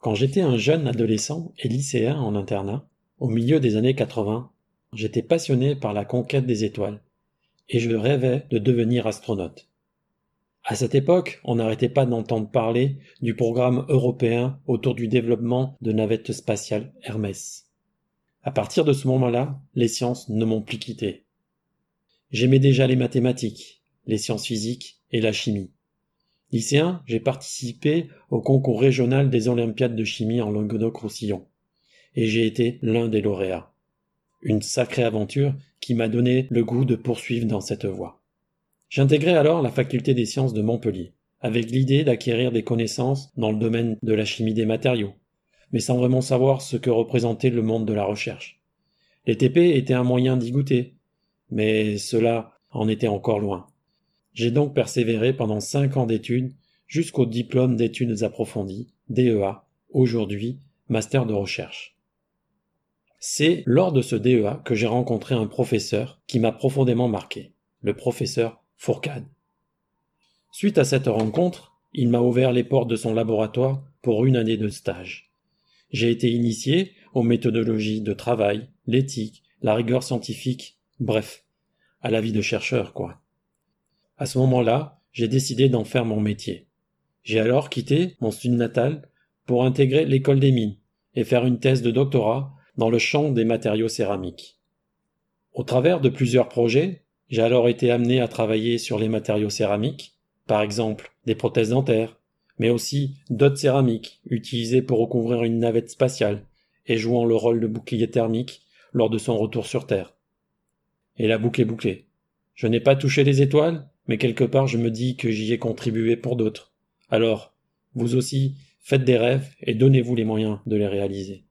Quand j'étais un jeune adolescent et lycéen en internat, au milieu des années 80, j'étais passionné par la conquête des étoiles, et je rêvais de devenir astronaute. À cette époque, on n'arrêtait pas d'entendre parler du programme européen autour du développement de navettes spatiales Hermès. À partir de ce moment-là, les sciences ne m'ont plus quitté. J'aimais déjà les mathématiques, les sciences physiques et la chimie. Lycéen, j'ai participé au concours régional des Olympiades de chimie en Languedoc-Roussillon, et j'ai été l'un des lauréats. Une sacrée aventure qui m'a donné le goût de poursuivre dans cette voie. J'intégrai alors la faculté des sciences de Montpellier, avec l'idée d'acquérir des connaissances dans le domaine de la chimie des matériaux, mais sans vraiment savoir ce que représentait le monde de la recherche. Les TP étaient un moyen d'y goûter, mais cela en était encore loin. J'ai donc persévéré pendant cinq ans d'études jusqu'au diplôme d'études approfondies, DEA, aujourd'hui master de recherche. C'est lors de ce DEA que j'ai rencontré un professeur qui m'a profondément marqué, le professeur Fourcade. Suite à cette rencontre, il m'a ouvert les portes de son laboratoire pour une année de stage. J'ai été initié aux méthodologies de travail, l'éthique, la rigueur scientifique, bref, à la vie de chercheur, quoi. À ce moment-là, j'ai décidé d'en faire mon métier. J'ai alors quitté mon sud natal pour intégrer l'école des mines et faire une thèse de doctorat dans le champ des matériaux céramiques. Au travers de plusieurs projets, j'ai alors été amené à travailler sur les matériaux céramiques, par exemple des prothèses dentaires, mais aussi d'autres céramiques utilisées pour recouvrir une navette spatiale et jouant le rôle de bouclier thermique lors de son retour sur Terre. Et la boucle est bouclée. Je n'ai pas touché les étoiles, mais quelque part je me dis que j'y ai contribué pour d'autres. Alors, vous aussi, faites des rêves et donnez-vous les moyens de les réaliser.